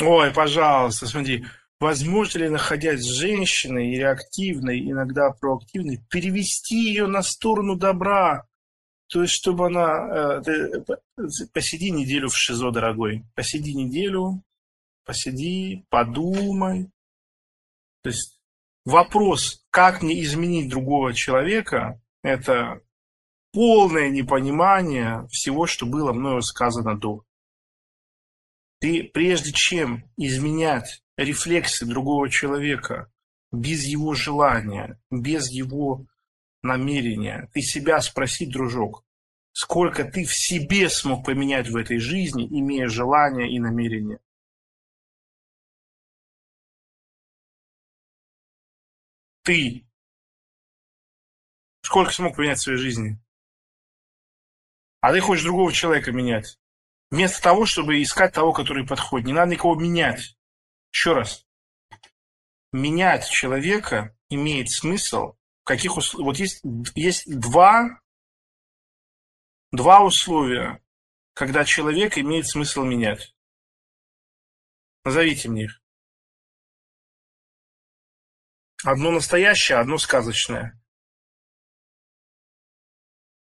Ой, пожалуйста, смотри, возможно ли, находясь с женщиной, реактивной, иногда проактивной, перевести ее на сторону добра? То есть, чтобы она... Э, посиди неделю в ШИЗО, дорогой. Посиди неделю, посиди, подумай. То есть, вопрос, как мне изменить другого человека, это полное непонимание всего, что было мною сказано до. Ты прежде чем изменять рефлексы другого человека без его желания, без его намерения, ты себя спроси, дружок, сколько ты в себе смог поменять в этой жизни, имея желание и намерение. Ты сколько смог поменять в своей жизни? А ты хочешь другого человека менять. Вместо того, чтобы искать того, который подходит. Не надо никого менять. Еще раз. Менять человека имеет смысл в каких условиях. Вот есть, есть два, два условия, когда человек имеет смысл менять. Назовите мне их. Одно настоящее, одно сказочное.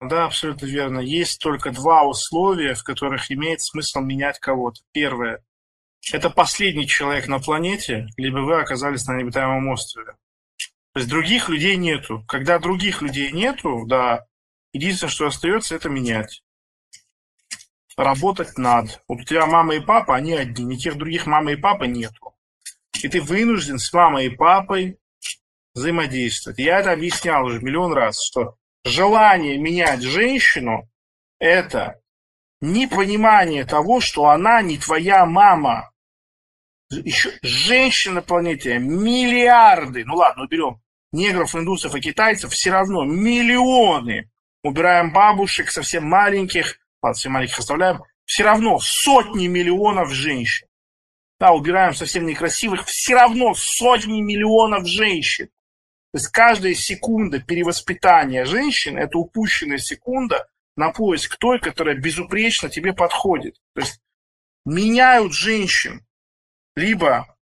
Да, абсолютно верно. Есть только два условия, в которых имеет смысл менять кого-то. Первое – это последний человек на планете, либо вы оказались на необитаемом острове. То есть других людей нету. Когда других людей нету, да, единственное, что остается, это менять. Работать надо. Вот у тебя мама и папа, они одни, никаких других мамы и папы нету. И ты вынужден с мамой и папой взаимодействовать. Я это объяснял уже миллион раз, что желание менять женщину – это непонимание того, что она не твоя мама. Еще женщин на планете миллиарды. Ну ладно, уберем негров, индусов и китайцев, все равно миллионы. Убираем бабушек, совсем маленьких, ладно, совсем маленьких оставляем, все равно сотни миллионов женщин. Да, убираем совсем некрасивых, все равно сотни миллионов женщин. То есть каждая секунда перевоспитания женщин – это упущенная секунда на поиск той, которая безупречно тебе подходит. То есть меняют женщин либо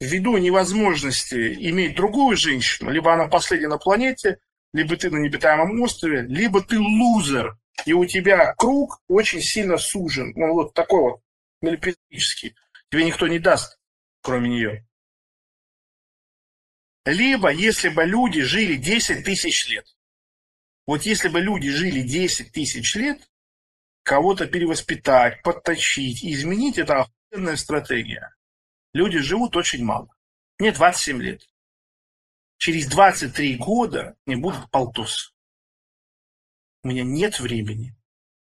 ввиду невозможности иметь другую женщину, либо она последняя на планете, либо ты на необитаемом острове, либо ты лузер, и у тебя круг очень сильно сужен. Ну, вот такой вот мелепизический. Тебе никто не даст, кроме нее. Либо, если бы люди жили 10 тысяч лет. Вот если бы люди жили 10 тысяч лет, кого-то перевоспитать, подточить, изменить – это охуенная стратегия. Люди живут очень мало. Мне 27 лет. Через 23 года мне будет полтос. У меня нет времени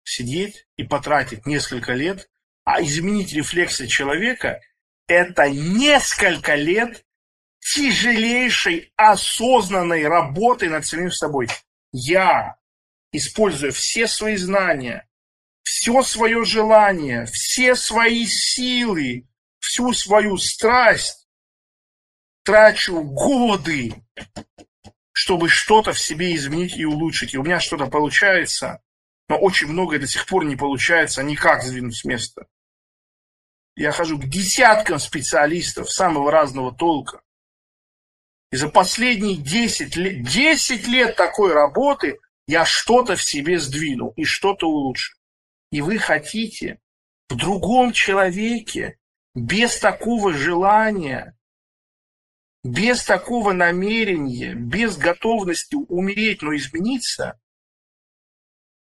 сидеть и потратить несколько лет, а изменить рефлексы человека – это несколько лет тяжелейшей осознанной работой над самим собой. Я, используя все свои знания, все свое желание, все свои силы, всю свою страсть, трачу годы, чтобы что-то в себе изменить и улучшить. И у меня что-то получается, но очень многое до сих пор не получается никак сдвинуть с места. Я хожу к десяткам специалистов самого разного толка. И за последние 10 лет, 10 лет такой работы я что-то в себе сдвинул и что-то улучшил. И вы хотите в другом человеке, без такого желания, без такого намерения, без готовности умереть, но измениться,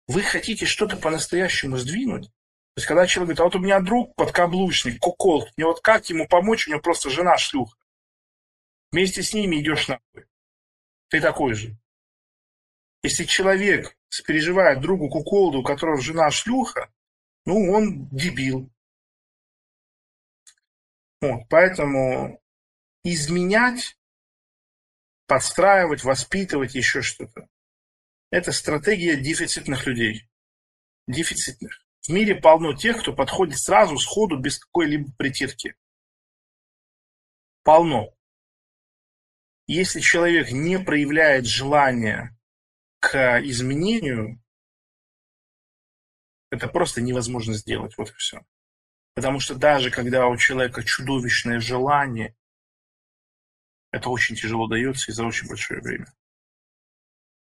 вы хотите что-то по-настоящему сдвинуть? То есть, когда человек говорит, а вот у меня друг подкаблучник, кукол, мне вот как ему помочь, у него просто жена шлюха. Вместе с ними идешь нахуй. Ты такой же. Если человек переживает другу куколду, у которого жена шлюха, ну, он дебил. Вот, поэтому изменять, подстраивать, воспитывать, еще что-то. Это стратегия дефицитных людей. Дефицитных. В мире полно тех, кто подходит сразу, сходу, без какой-либо притирки. Полно. Если человек не проявляет желания к изменению, это просто невозможно сделать. Вот и все. Потому что даже когда у человека чудовищное желание, это очень тяжело дается и за очень большое время.